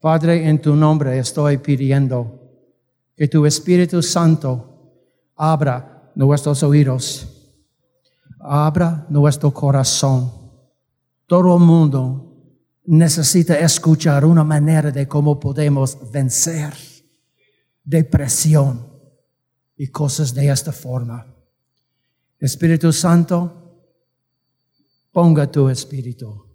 Padre, en tu nombre estoy pidiendo que tu Espíritu Santo abra nuestros oídos, abra nuestro corazón. Todo el mundo necesita escuchar una manera de cómo podemos vencer depresión y cosas de esta forma. Espíritu Santo, ponga tu espíritu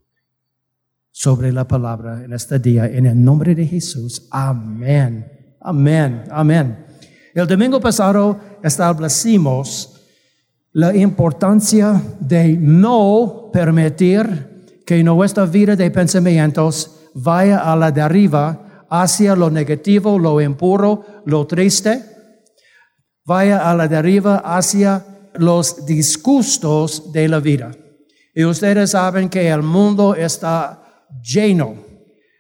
sobre la palabra en este día, en el nombre de Jesús. Amén. Amén, amén. El domingo pasado establecimos la importancia de no permitir que nuestra vida de pensamientos vaya a la deriva hacia lo negativo, lo impuro, lo triste, vaya a la deriva hacia los disgustos de la vida. Y ustedes saben que el mundo está lleno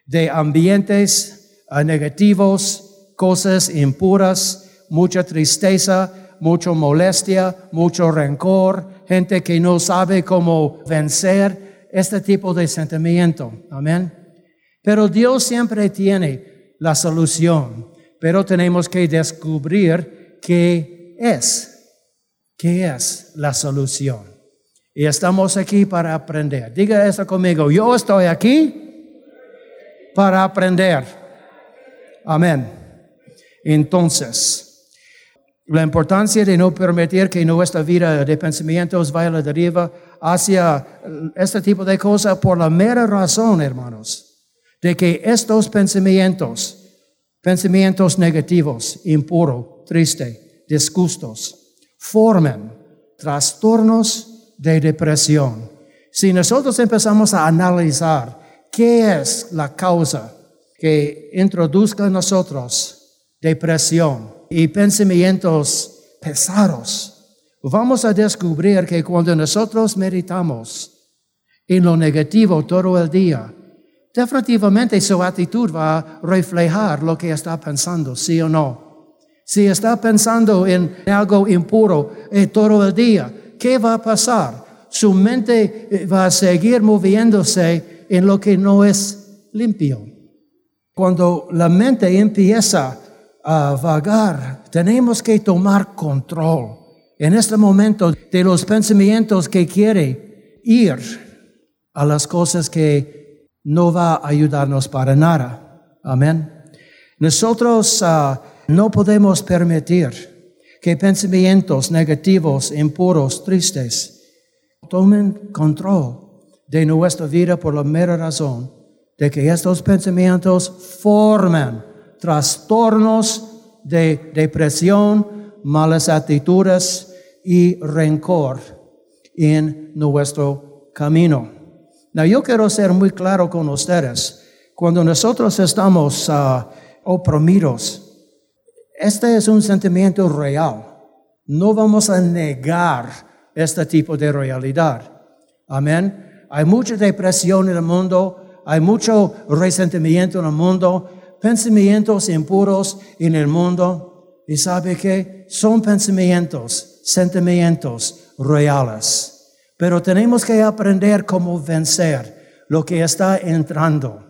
de ambientes uh, negativos, cosas impuras, mucha tristeza, mucha molestia, mucho rencor, gente que no sabe cómo vencer este tipo de sentimiento. Amén. Pero Dios siempre tiene la solución, pero tenemos que descubrir qué es, qué es la solución. Y estamos aquí para aprender. Diga eso conmigo, yo estoy aquí para aprender. Amén. Entonces, la importancia de no permitir que nuestra vida de pensamientos vaya a la deriva hacia este tipo de cosas por la mera razón, hermanos, de que estos pensamientos, pensamientos negativos, impuro, triste, disgustos, forman trastornos de depresión. Si nosotros empezamos a analizar qué es la causa que introduzca en nosotros depresión y pensamientos pesados, vamos a descubrir que cuando nosotros meditamos en lo negativo todo el día, definitivamente su actitud va a reflejar lo que está pensando, sí o no. Si está pensando en algo impuro eh, todo el día, ¿qué va a pasar? Su mente eh, va a seguir moviéndose en lo que no es limpio. Cuando la mente empieza a vagar, tenemos que tomar control en este momento de los pensamientos que quiere ir a las cosas que no va a ayudarnos para nada. Amén. Nosotros ah, no podemos permitir que pensamientos negativos, impuros, tristes, tomen control de nuestra vida por la mera razón de que estos pensamientos forman trastornos de depresión, malas actitudes y rencor en nuestro camino. Now, yo quiero ser muy claro con ustedes. Cuando nosotros estamos uh, oprimidos, este es un sentimiento real. No vamos a negar este tipo de realidad. Amén. Hay mucha depresión en el mundo, hay mucho resentimiento en el mundo, pensamientos impuros en el mundo. Y sabe que son pensamientos, sentimientos reales. Pero tenemos que aprender cómo vencer lo que está entrando.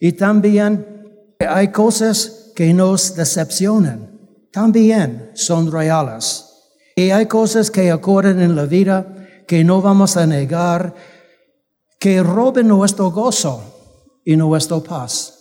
Y también hay cosas que nos decepcionan. También son reales. Y hay cosas que ocurren en la vida que no vamos a negar, que roben nuestro gozo y nuestra paz.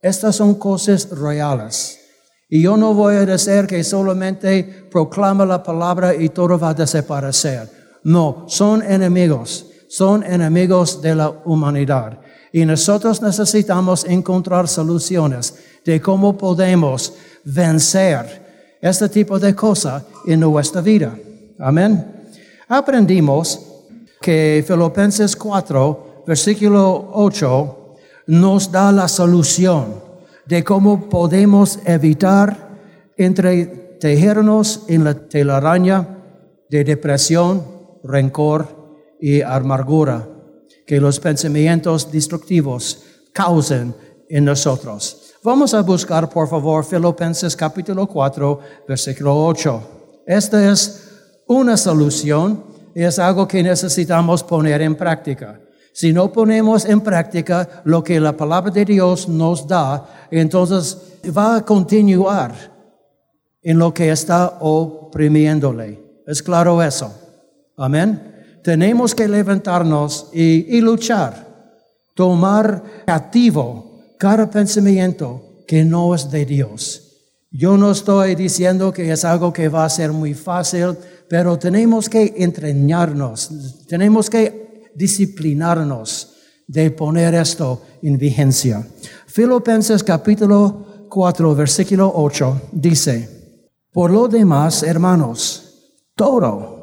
Estas son cosas reales. Y yo no voy a decir que solamente proclama la palabra y todo va a desaparecer. No, son enemigos, son enemigos de la humanidad. Y nosotros necesitamos encontrar soluciones de cómo podemos vencer este tipo de cosas en nuestra vida. Amén. Aprendimos que Filipenses 4, versículo 8, nos da la solución de cómo podemos evitar entretejernos en la telaraña de depresión, rencor y amargura que los pensamientos destructivos causan en nosotros. Vamos a buscar, por favor, Filipenses capítulo 4, versículo 8. Esta es una solución y es algo que necesitamos poner en práctica. Si no ponemos en práctica lo que la palabra de Dios nos da, entonces va a continuar en lo que está oprimiéndole. ¿Es claro eso? Amén. Tenemos que levantarnos y, luchar, tomar activo cada pensamiento que no es de Dios. Yo no estoy diciendo que es algo que va a ser muy fácil, pero tenemos que entrenarnos, tenemos que disciplinarnos de poner esto en vigencia. Filipenses capítulo 4, versículo 8 dice, por lo demás, hermanos, todo,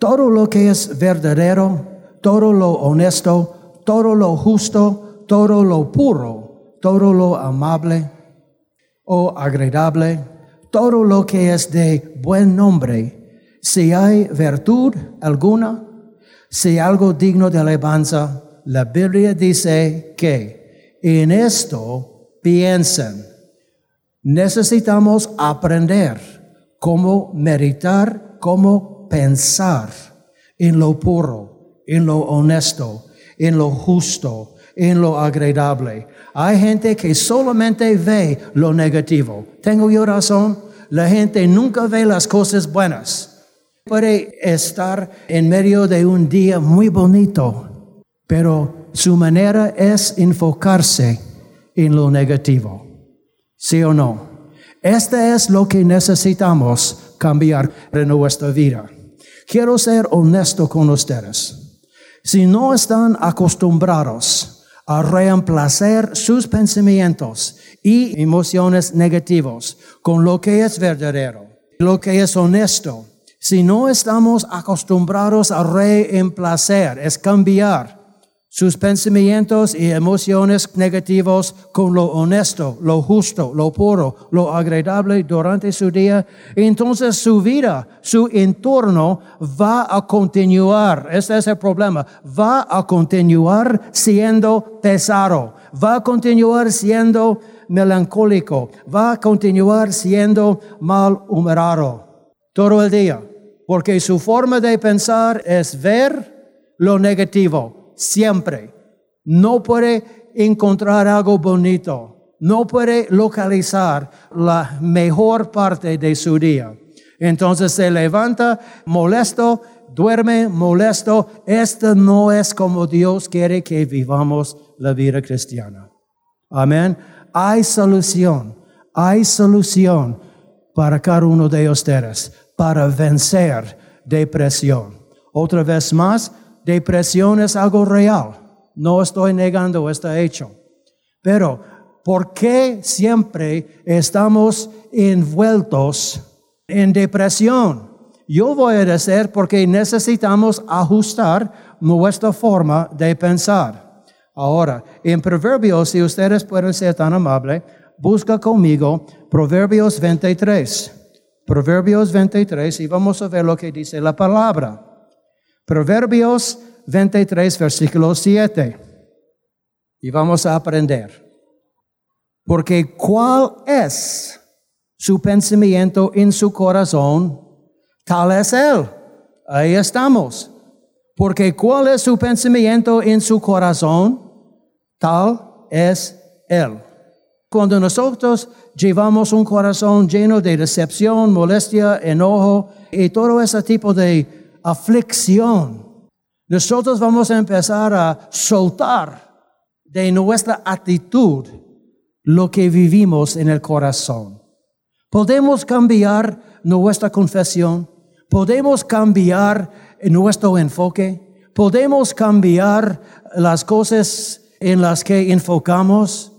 todo lo que es verdadero, todo lo honesto, todo lo justo, todo lo puro, todo lo amable o agradable, todo lo que es de buen nombre, si hay virtud alguna, si algo digno de alabanza, la Biblia dice que en esto piensen. Necesitamos aprender cómo meditar, cómo pensar en lo puro, en lo honesto, en lo justo, en lo agradable. Hay gente que solamente ve lo negativo. ¿Tengo yo razón? La gente nunca ve las cosas buenas. Puede estar en medio de un día muy bonito, pero su manera es enfocarse en lo negativo. ¿Sí o no? Este es lo que necesitamos cambiar en nuestra vida. Quiero ser honesto con ustedes. Si no están acostumbrados a reemplazar sus pensamientos y emociones negativos con lo que es verdadero, lo que es honesto. Si no estamos acostumbrados a reemplazar, es cambiar sus pensamientos y emociones negativos con lo honesto, lo justo, lo puro, lo agradable durante su día, entonces su vida, su entorno va a continuar, este es el problema, va a continuar siendo pesado, va a continuar siendo melancólico, va a continuar siendo malhumorado todo el día, porque su forma de pensar es ver lo negativo siempre. No puede encontrar algo bonito. No puede localizar la mejor parte de su día. Entonces se levanta molesto, duerme molesto. Esto no es como Dios quiere que vivamos la vida cristiana. Amén. Hay solución. Hay solución para cada uno de ustedes para vencer depresión. Otra vez más, Depresión es algo real. No estoy negando este hecho. Pero, ¿por qué siempre estamos envueltos en depresión? Yo voy a decir porque necesitamos ajustar nuestra forma de pensar. Ahora, en Proverbios, si ustedes pueden ser tan amables, busca conmigo Proverbios 23. Proverbios 23 y vamos a ver lo que dice la palabra. Proverbios 23, versículo 7. Y vamos a aprender. Porque cuál es su pensamiento en su corazón, tal es él. Ahí estamos. Porque cuál es su pensamiento en su corazón, tal es él. Cuando nosotros llevamos un corazón lleno de decepción, molestia, enojo y todo ese tipo de aflicción, nosotros vamos a empezar a soltar de nuestra actitud lo que vivimos en el corazón. Podemos cambiar nuestra confesión, podemos cambiar nuestro enfoque, podemos cambiar las cosas en las que enfocamos.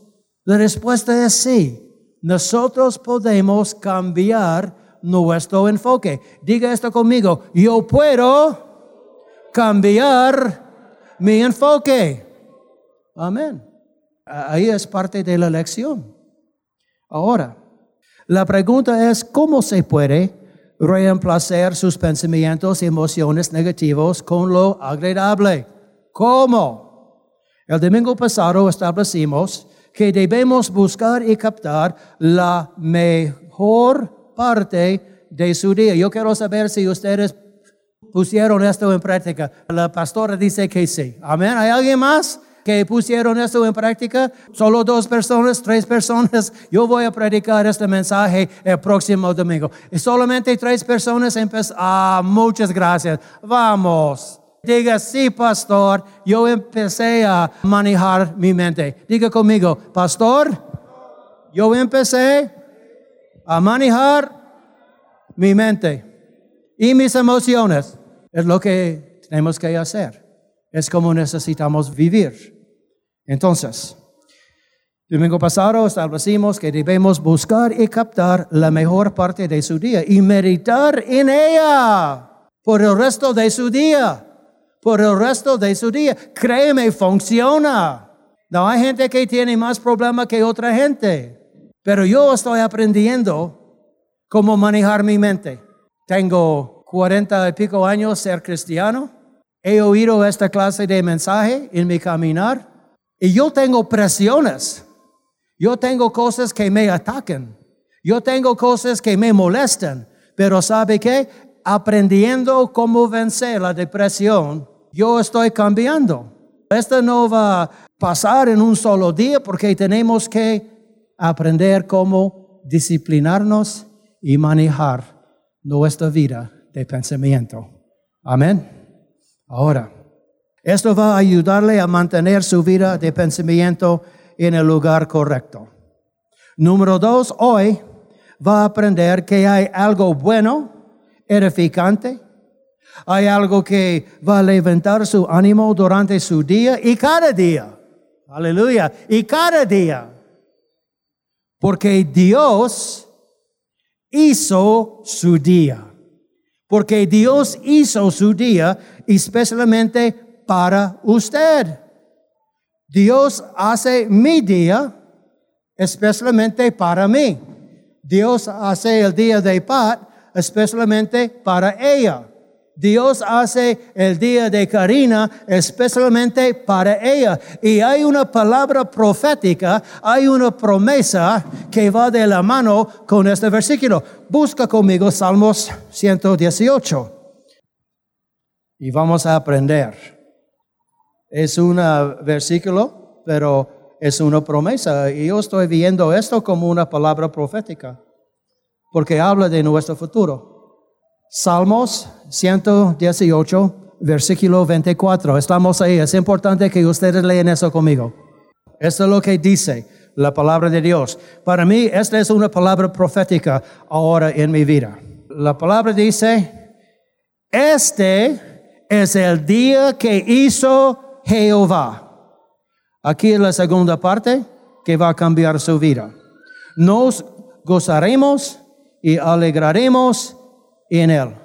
La respuesta es sí. Nosotros podemos cambiar nuestro enfoque. Diga esto conmigo, yo puedo cambiar mi enfoque. Amén. Ahí es parte de la lección. Ahora, la pregunta es, ¿cómo se puede reemplazar sus pensamientos y emociones negativos con lo agradable? ¿Cómo? El domingo pasado establecimos que debemos buscar y captar la mejor parte de su día. Yo quiero saber si ustedes pusieron esto en práctica? La pastora dice que sí. Amén. ¿Hay alguien más? que pusieron esto en práctica? Solo dos personas, tres personas. Yo voy a predicar este mensaje el próximo domingo. Y solamente tres personas empezaron. Ah, muchas gracias. Vamos. Diga, sí, pastor, yo empecé a manejar mi mente. Diga conmigo, pastor, yo empecé a manejar mi mente y mis emociones. Es lo que tenemos que hacer. Es como necesitamos vivir. Entonces, domingo pasado establecimos que debemos buscar y captar la mejor parte de su día y meditar en ella por el resto de su día. Por el resto de su día. Créeme, funciona. No hay gente que tiene más problemas que otra gente. Pero yo estoy aprendiendo cómo manejar mi mente. Tengo cuarenta y pico años ser cristiano. He oído esta clase de mensaje en mi caminar. Y yo tengo presiones. Yo tengo cosas que me atacan. Yo tengo cosas que me molestan. Pero ¿sabe qué? Aprendiendo cómo vencer la depresión, yo estoy cambiando. Esto no va a pasar en un solo día porque tenemos que aprender cómo disciplinarnos y manejar nuestra vida de pensamiento. Amén. Ahora, esto va a ayudarle a mantener su vida de pensamiento en el lugar correcto. Número dos, hoy va a aprender que hay algo bueno, edificante, hay algo que va a levantar su ánimo durante su día y cada día. Aleluya. Y cada día. Porque Dios hizo su día. Porque Dios hizo su día especialmente para usted. Dios hace mi día especialmente para mí. Dios hace el día de Pat especialmente para ella. Dios hace el día de Karina especialmente para ella. Y hay una palabra profética, hay una promesa que va de la mano con este versículo. Busca conmigo Salmos 118. Y vamos a aprender. Es un versículo, pero es una promesa. Y yo estoy viendo esto como una palabra profética, porque habla de nuestro futuro. Salmos 118, versículo 24. Estamos ahí. Es importante que ustedes lean eso conmigo. Esto es lo que dice la palabra de Dios. Para mí, esta es una palabra profética ahora en mi vida. La palabra dice, este es el día que hizo Jehová. Aquí es la segunda parte que va a cambiar su vida. Nos gozaremos y alegraremos en él.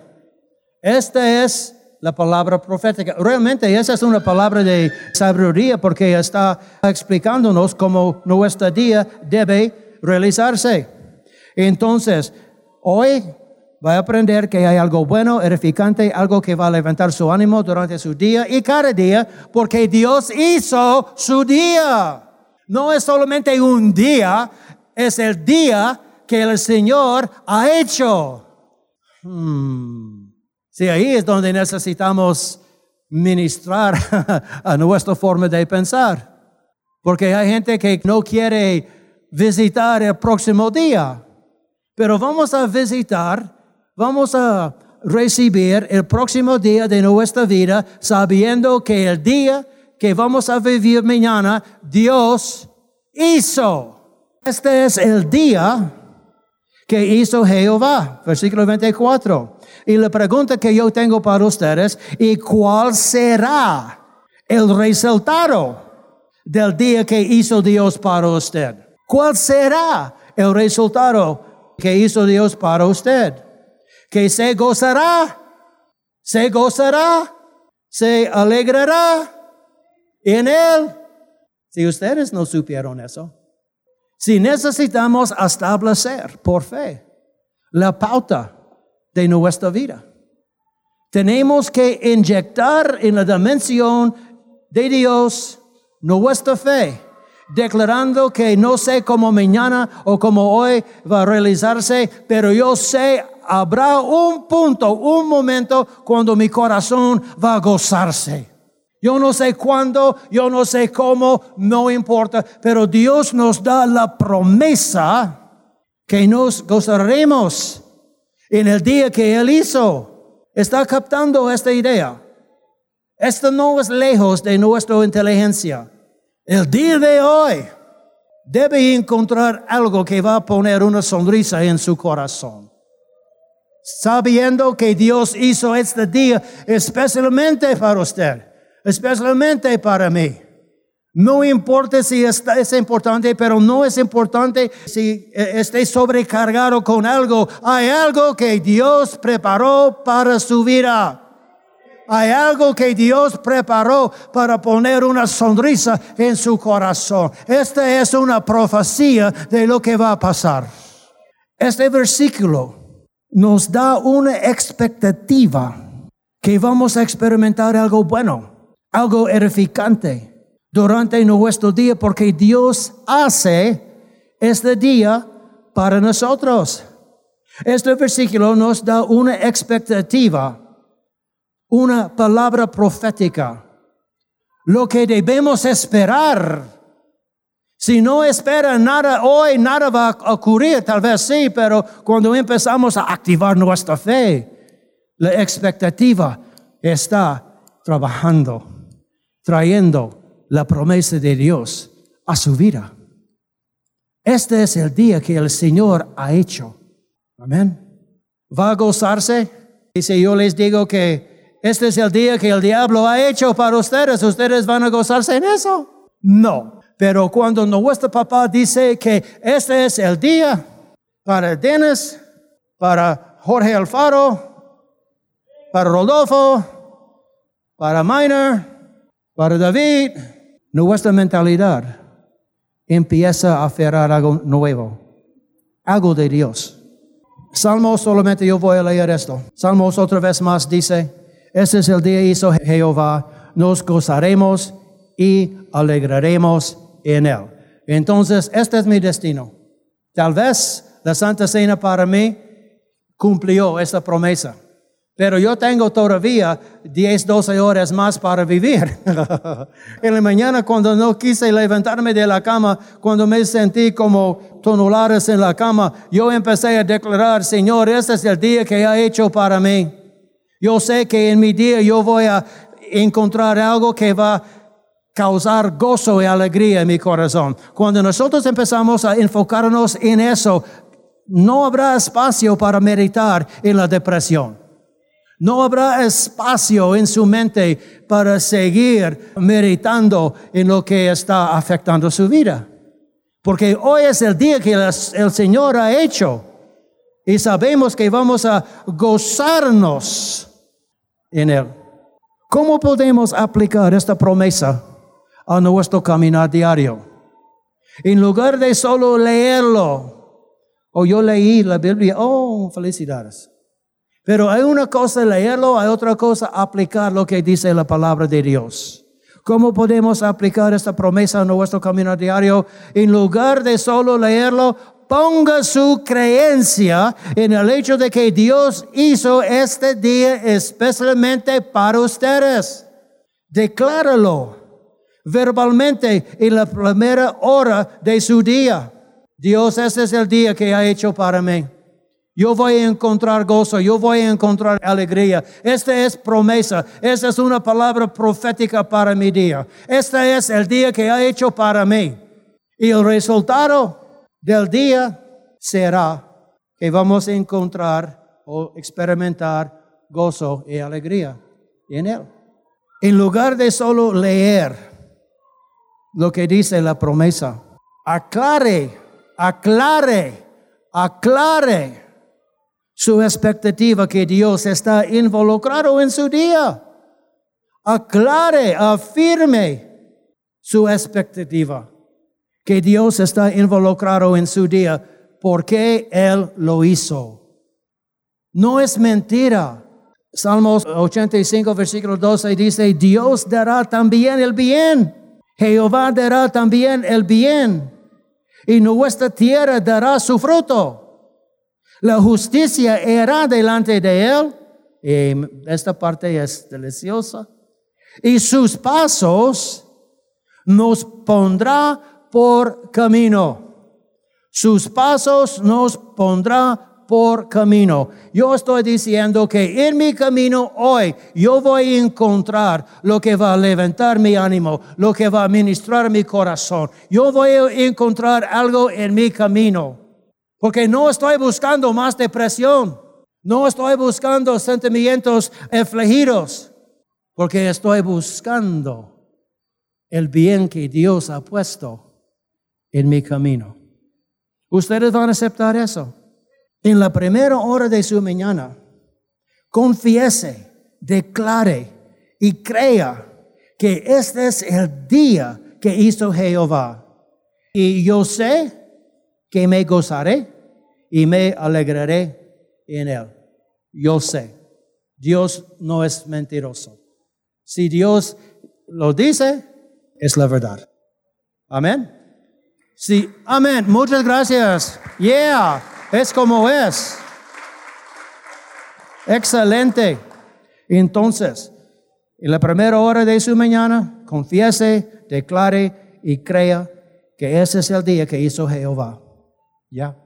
Esta es la palabra profética. Realmente esa es una palabra de sabiduría porque está explicándonos cómo nuestro día debe realizarse. Entonces, hoy va a aprender que hay algo bueno, edificante, algo que va a levantar su ánimo durante su día y cada día, porque Dios hizo su día. No es solamente un día, es el día que el Señor ha hecho. Hmm. Sí, ahí es donde necesitamos ministrar a nuestra forma de pensar. Porque hay gente que no quiere visitar el próximo día. Pero vamos a visitar, vamos a recibir el próximo día de nuestra vida sabiendo que el día que vamos a vivir mañana, Dios hizo. Este es el día que hizo Jehová. Versículo 24. Y la pregunta que yo tengo para ustedes, ¿y cuál será el resultado del día que hizo Dios para usted? ¿Cuál será el resultado que hizo Dios para usted? Que se gozará, se gozará, se alegrará en él. Si ustedes no supieron eso, si necesitamos establecer por fe la pauta de nuestra vida, tenemos que inyectar en la dimensión de Dios nuestra fe, declarando que no sé cómo mañana o cómo hoy va a realizarse, pero yo sé habrá un punto, un momento cuando mi corazón va a gozarse. Yo no sé cuándo, yo no sé cómo, no importa, pero Dios nos da la promesa que nos gozaremos en el día que Él hizo. ¿Está captando esta idea? Esto no es lejos de nuestra inteligencia. El día de hoy debe encontrar algo que va a poner una sonrisa en su corazón. Sabiendo que Dios hizo este día especialmente para usted, especialmente para mí. No importa si es importante, pero no es importante si eh, esté sobrecargado con algo. Hay algo que Dios preparó para su vida. Hay algo que Dios preparó para poner una sonrisa en su corazón. Esta es una profecía de lo que va a pasar. Este versículo nos da una expectativa que vamos a experimentar algo bueno, algo edificante durante nuestro día, porque Dios hace este día para nosotros. Este versículo nos da una expectativa una palabra profética. Lo que debemos esperar. Si no espera nada hoy, nada va a ocurrir, tal vez sí, pero cuando empezamos a activar nuestra fe, la expectativa está trabajando, trayendo la promesa de Dios a su vida. Este es el día que el Señor ha hecho. Amén. ¿Va a gozarse? Y si yo les digo que este es el día que el diablo ha hecho para ustedes. ¿Ustedes van a gozarse en eso? No. Pero cuando nuestro papá dice que este es el día para Dennis, para Jorge Alfaro, para Rodolfo, para Miner, para David, nuestra mentalidad empieza a aferrar algo nuevo, algo de Dios. Salmos, solamente yo voy a leer esto. Salmos otra vez más dice, este es el día hizo Jehová, nos gozaremos y alegraremos en él. Entonces, este es mi destino. Tal vez la Santa Cena para mí cumplió esa promesa. Pero yo tengo todavía 10, 12 horas más para vivir. en la mañana cuando no quise levantarme de la cama, cuando me sentí como toneladas en la cama, yo empecé a declarar, Señor, este es el día que ha hecho para mí. Yo sé que en mi día yo voy a encontrar algo que va a causar gozo y alegría en mi corazón. Cuando nosotros empezamos a enfocarnos en eso, no habrá espacio para meditar en la depresión. No habrá espacio en su mente para seguir meditando en lo que está afectando su vida. Porque hoy es el día que el Señor ha hecho. Y sabemos que vamos a gozarnos en Él. ¿Cómo podemos aplicar esta promesa a nuestro caminar diario? En lugar de solo leerlo, o yo leí la Biblia, oh, felicidades. Pero hay una cosa leerlo, hay otra cosa aplicar lo que dice la palabra de Dios. ¿Cómo podemos aplicar esta promesa a nuestro camino diario? En lugar de solo leerlo, ponga su creencia en el hecho de que Dios hizo este día especialmente para ustedes. Decláralo verbalmente en la primera hora de su día. Dios, este es el día que ha hecho para mí. Yo voy a encontrar gozo, yo voy a encontrar alegría. Esta es promesa, esta es una palabra profética para mi día. Este es el día que ha hecho para mí. Y el resultado del día será que vamos a encontrar o experimentar gozo y alegría en Él. En lugar de solo leer lo que dice la promesa, aclare, aclare, aclare su expectativa que Dios está involucrado en su día. Aclare, afirme su expectativa que Dios está involucrado en su día porque Él lo hizo. No es mentira. Salmos 85, versículo 12 dice, Dios dará también el bien. Jehová dará también el bien. Y nuestra tierra dará su fruto. La justicia era delante de él. Y esta parte es deliciosa. Y sus pasos nos pondrá por camino. Sus pasos nos pondrá por camino. Yo estoy diciendo que en mi camino hoy yo voy a encontrar lo que va a levantar mi ánimo, lo que va a ministrar mi corazón. Yo voy a encontrar algo en mi camino. Porque no estoy buscando más depresión. No estoy buscando sentimientos afligidos. Porque estoy buscando el bien que Dios ha puesto en mi camino. ¿Ustedes van a aceptar eso? en la primera hora de su mañana, confiese, declare y crea que este es el día que hizo Jehová. Y yo sé que me gozaré y me alegraré en él. Yo sé. Dios no es mentiroso. Si Dios lo dice, es la verdad. Amén. Sí, amén. Muchas gracias. Yeah. Es como es. Excelente. Entonces, en la primera hora de su mañana, confiese, declare y crea que ese es el día que hizo Jehová. ¿Ya?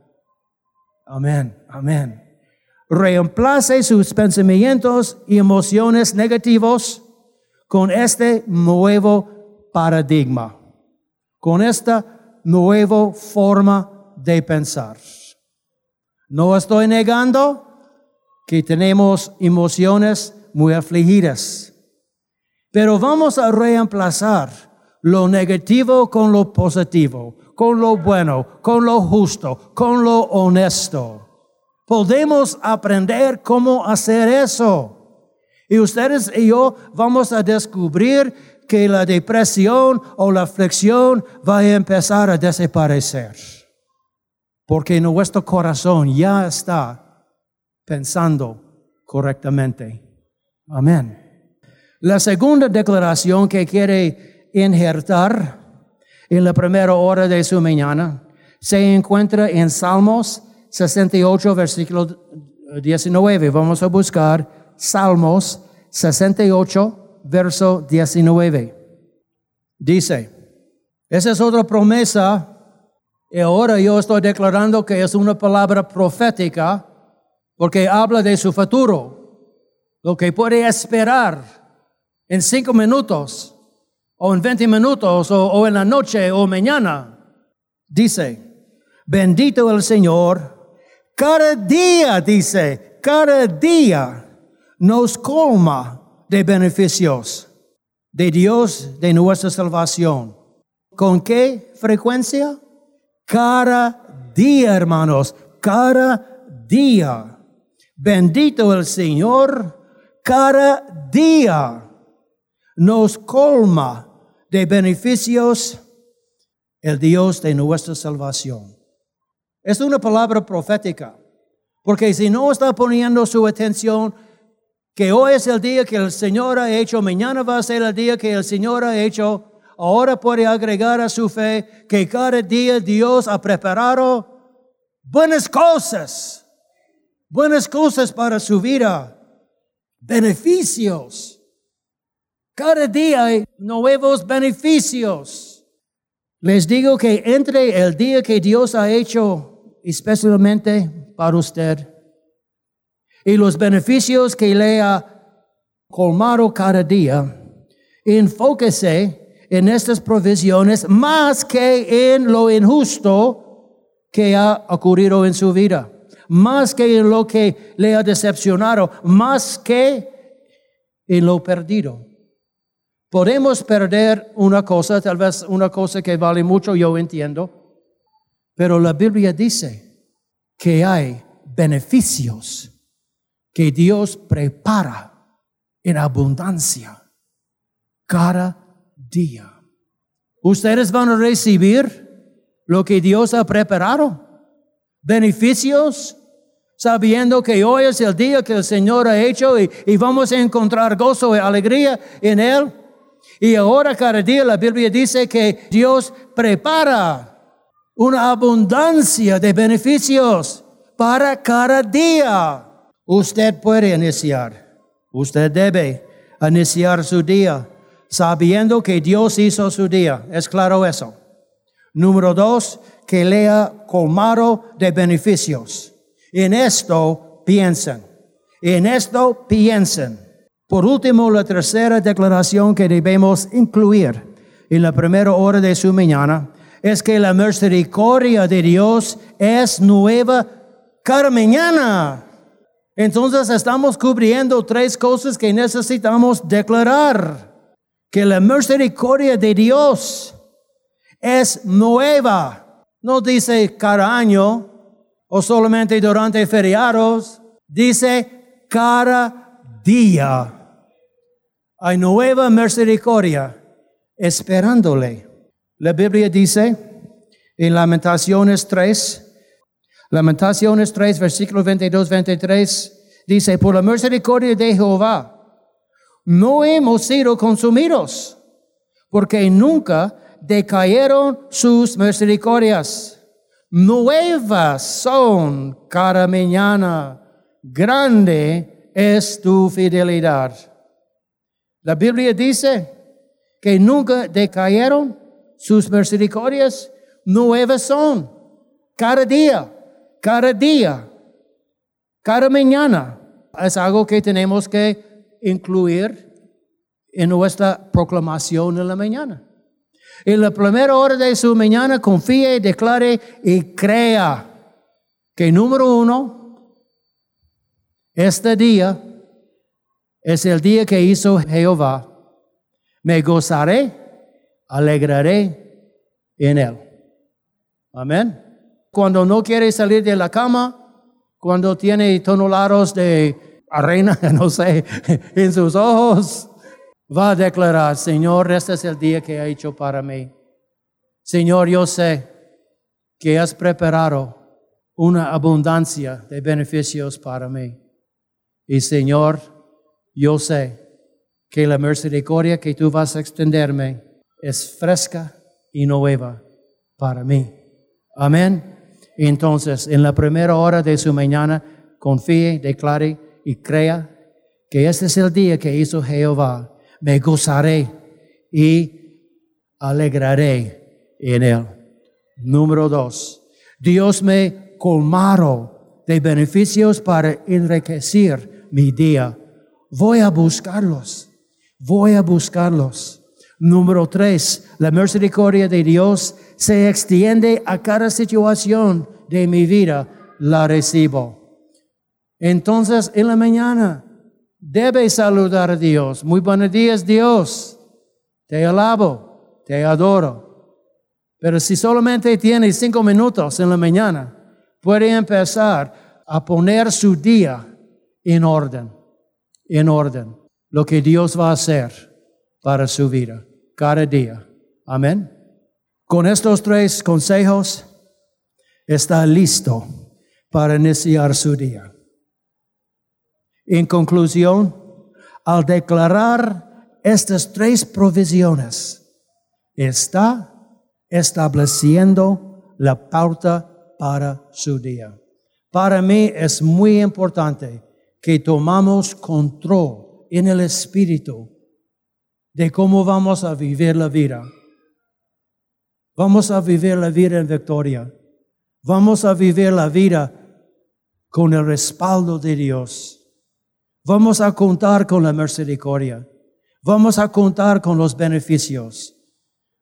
Amén, amén. Reemplace sus pensamientos y emociones negativos con este nuevo paradigma, con esta nueva forma de pensar. No estoy negando que tenemos emociones muy afligidas, pero vamos a reemplazar lo negativo con lo positivo, con lo bueno, con lo justo, con lo honesto. Podemos aprender cómo hacer eso. Y ustedes y yo vamos a descubrir que la depresión o la aflicción va a empezar a desaparecer porque nuestro corazón ya está pensando correctamente. Amén. La segunda declaración que quiere injertar en la primera hora de su mañana se encuentra en Salmos 68, versículo 19. Vamos a buscar Salmos 68, verso 19. Dice, esa es otra promesa y ahora yo estoy declarando que es una palabra profética porque habla de su futuro, lo que puede esperar en cinco minutos o en veinte minutos o, en la noche o mañana. Dice, bendito el Señor, cada día, dice, cada día nos colma de beneficios de Dios, de nuestra salvación. ¿Con qué frecuencia? Cada día, hermanos, cada día. Bendito el Señor, cada día nos colma de beneficios el Dios de nuestra salvación. Es una palabra profética, porque si no está poniendo su atención que hoy es el día que el Señor ha hecho, mañana va a ser el día que el Señor ha hecho, ahora puede agregar a su fe que cada día Dios ha preparado buenas cosas, buenas cosas para su vida, beneficios. Cada día hay nuevos beneficios. Les digo que entre el día que Dios ha hecho especialmente para usted y los beneficios que le ha colmado cada día, enfóquese en estas provisiones más que en lo injusto que ha ocurrido en su vida, más que en lo que le ha decepcionado, más que en lo perdido. Podemos perder una cosa, tal vez una cosa que vale mucho, yo entiendo, pero la Biblia dice que hay beneficios que Dios prepara en abundancia cada día. Ustedes van a recibir lo que Dios ha preparado. Beneficios, sabiendo que hoy es el día que el Señor ha hecho y, vamos a encontrar gozo y alegría en Él. Y ahora cada día la Biblia dice que Dios prepara una abundancia de beneficios para cada día. Usted puede iniciar, usted debe iniciar su día sabiendo que Dios hizo su día. ¿Es claro eso? Número dos, que lea colmado de beneficios. En esto piensen. En esto piensen. Por último, la tercera declaración que debemos incluir en la primera hora de su mañana es que la misericordia de Dios es nueva cada mañana. Entonces estamos cubriendo tres cosas que necesitamos declarar. Que la misericordia de Dios es nueva. No dice cada año o solamente durante feriados. Dice cada día. Hay nueva misericordia esperándole. La Biblia dice en Lamentaciones 3, Lamentaciones 3, versículo 22, 23, dice, por la misericordia de Jehová, no hemos sido consumidos, porque nunca decayeron sus misericordias. Nuevas son cada mañana, grande es tu fidelidad. La Biblia dice que nunca decayeron sus misericordias, nuevas son cada día, cada día, cada mañana. Es algo que tenemos que incluir en nuestra proclamación en la mañana. En la primera hora de su mañana confíe, declare y crea que número uno, este día es el día que hizo Jehová. Me gozaré, alegraré en él. Amén. Cuando no quiere salir de la cama, cuando tiene tonelados de arena, no sé, en sus ojos, va a declarar, Señor, este es el día que ha hecho para mí. Señor, yo sé que has preparado una abundancia de beneficios para mí. Y Señor, yo sé que la misericordia que tú vas a extenderme es fresca y nueva para mí. Amén. Entonces, en la primera hora de su mañana, confíe, declare y crea que este es el día que hizo Jehová me gozaré y alegraré en él. Número dos, Dios me colmaron de beneficios para enriquecer mi día. Voy a buscarlos, voy a buscarlos. Número tres, la misericordia de Dios se extiende a cada situación de mi vida, la recibo. Entonces, en la mañana, debe saludar a Dios. Muy buenos días, Dios. Te alabo, te adoro. Pero si solamente tiene cinco minutos en la mañana, puede empezar a poner su día en orden, en orden. Lo que Dios va a hacer para su vida, cada día. Amén. Con estos tres consejos, está listo para iniciar su día. En conclusión, al declarar estas tres provisiones, está estableciendo la pauta para su día. Para mí es muy importante que tomamos control en el espíritu de cómo vamos a vivir la vida. Vamos a vivir la vida en victoria. Vamos a vivir la vida con el respaldo de Dios. Vamos a contar con la misericordia. Vamos a contar con los beneficios.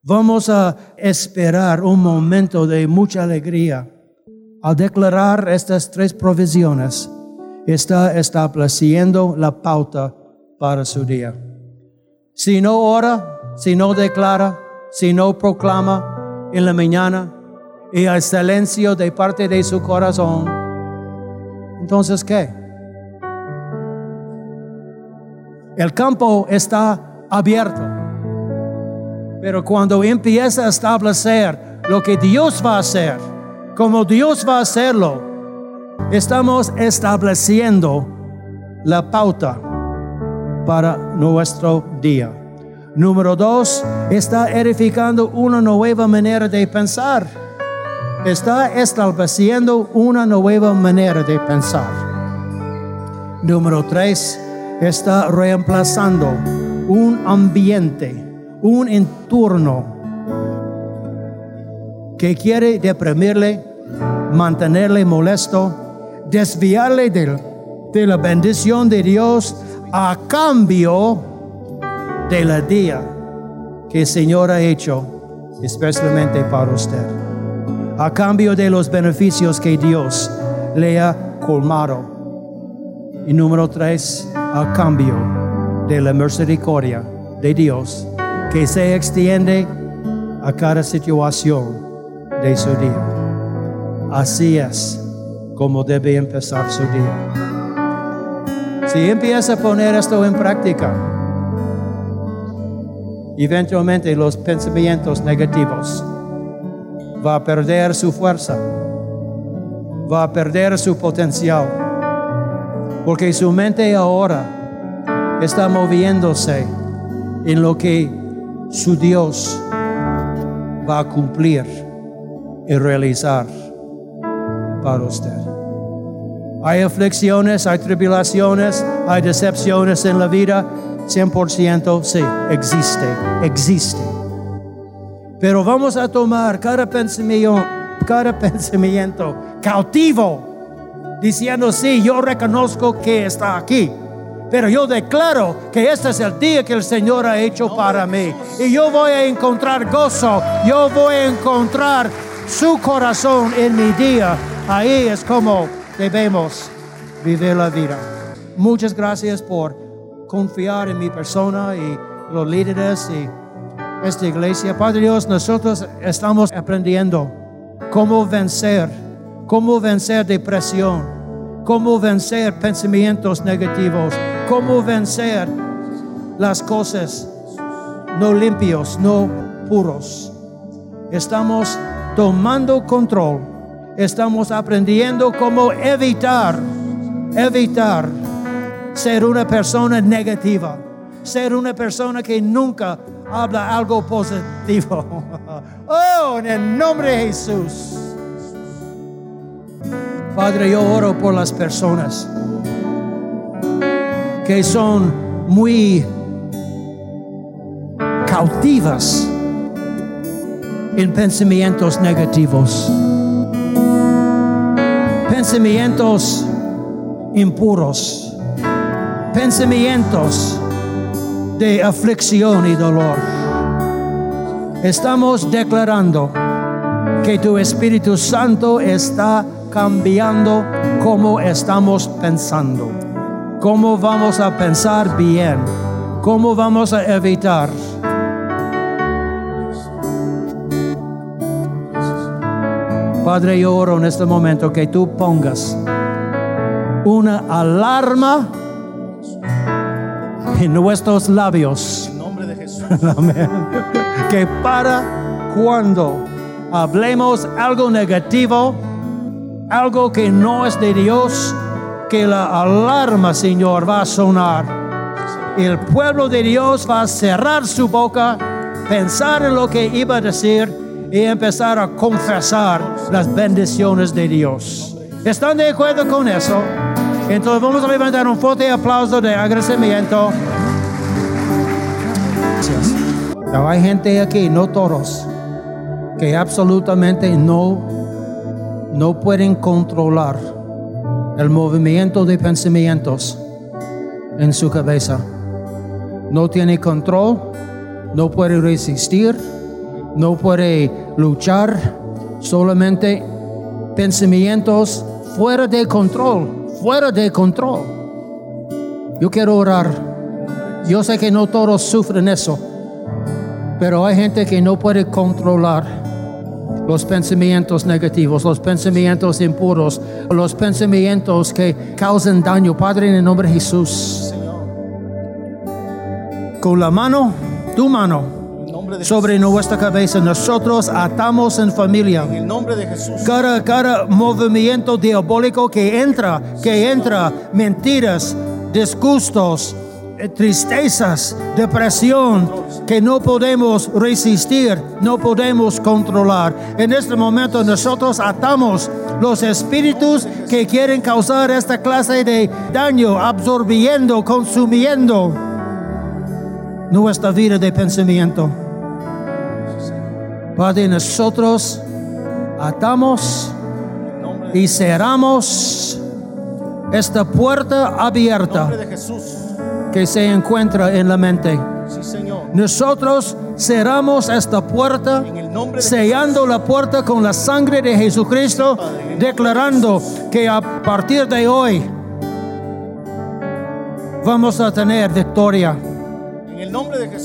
Vamos a esperar un momento de mucha alegría. Al declarar estas tres provisiones, está estableciendo la pauta para su día. Si no ora, si no declara, si no proclama en la mañana y hay silencio de parte de su corazón, entonces ¿qué? El campo está abierto. Pero cuando empieza a establecer lo que Dios va a hacer, como Dios va a hacerlo, estamos estableciendo la pauta para nuestro día. Número dos, está edificando una nueva manera de pensar. está estableciendo una nueva manera de pensar. Número tres, está reemplazando un ambiente, un entorno que quiere deprimirle, mantenerle molesto, desviarle de, de la bendición de Dios a cambio de la día que el Señor ha hecho especialmente para usted. A cambio de los beneficios que Dios le ha colmado. Y número tres, a cambio de la misericordia de Dios que se extiende a cada situación de su día. Así es como debe empezar su día. Si empieza a poner esto en práctica, eventualmente los pensamientos negativos va a perder su fuerza, va a perder su potencial, porque su mente ahora está moviéndose en lo que su Dios va a cumplir y realizar para usted. Hay aflicciones, hay tribulaciones, hay decepciones en la vida. 100% sí, existe, existe. Pero vamos a tomar cada pensamiento, cada pensamiento cautivo, diciendo, sí, yo reconozco que está aquí. Pero yo declaro que este es el día que el Señor ha hecho para mí. Y yo voy a encontrar gozo, yo voy a encontrar su corazón en mi día. Ahí es como debemos vivir la vida. Muchas gracias por confiar en mi persona y los líderes y esta iglesia. Padre Dios, nosotros estamos aprendiendo cómo vencer, cómo vencer depresión, cómo vencer pensamientos negativos, cómo vencer las cosas no limpios, no puros. Estamos tomando control. Estamos aprendiendo cómo evitar, evitar ser una persona negativa, ser una persona que nunca habla algo positivo. Oh, en el nombre de Jesús. Padre, yo oro por las personas que son muy cautivas en pensamientos negativos, pensamientos impuros, pensamientos de aflicción y dolor. Estamos declarando que tu Espíritu Santo está cambiando cómo estamos pensando, cómo vamos a pensar bien, cómo vamos a evitar Padre, yo oro en este momento que tú pongas una alarma en nuestros labios. En nombre de Jesús. Amén. Que para cuando hablemos algo negativo, algo que no es de Dios, que la alarma, Señor, va a sonar. El pueblo de Dios va a cerrar su boca, pensar en lo que iba a decir y empezar a confesar las bendiciones de Dios. ¿Están de acuerdo con eso? Entonces vamos a levantar un fuerte aplauso de agradecimiento. Gracias. Hay gente aquí, no todos, que absolutamente no, no pueden controlar el movimiento de pensamientos en su cabeza. No tiene control, no puede resistir no puede luchar, solamente pensamientos fuera de control, fuera de control. Yo quiero orar. Yo sé que no todos sufren eso, pero hay gente que no puede controlar los pensamientos negativos, los pensamientos impuros, los pensamientos que causan daño. Padre, en el nombre de Jesús, con la mano, tu mano, sobre nuestra cabeza. Nosotros atamos en familia. En el nombre de Jesús. Cada, cada movimiento diabólico que entra, que entra, mentiras, disgustos, eh, tristezas, depresión que no podemos resistir, no podemos controlar. En este momento nosotros atamos los espíritus que quieren causar esta clase de daño, absorbiendo, consumiendo nuestra vida de pensamiento. Padre, nosotros atamos y cerramos esta puerta abierta que se encuentra en la mente. Nosotros cerramos esta puerta, sellando la puerta con la sangre de Jesucristo, declarando que a partir de hoy vamos a tener victoria,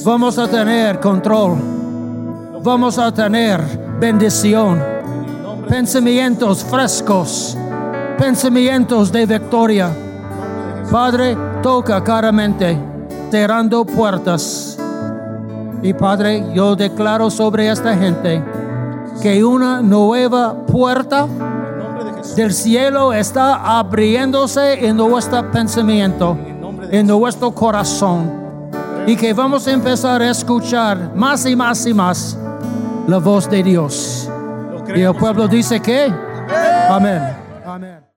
vamos a tener control, vamos a tener bendición, pensamientos frescos, pensamientos de victoria. Padre, toca cada mente, cerrando puertas. Y Padre, yo declaro sobre esta gente que una nueva puerta del cielo está abriéndose en nuestro pensamiento, en nuestro corazón. Y que vamos a empezar a escuchar más y más y más la voz de Dios. Y el pueblo dice que, amén. Amén.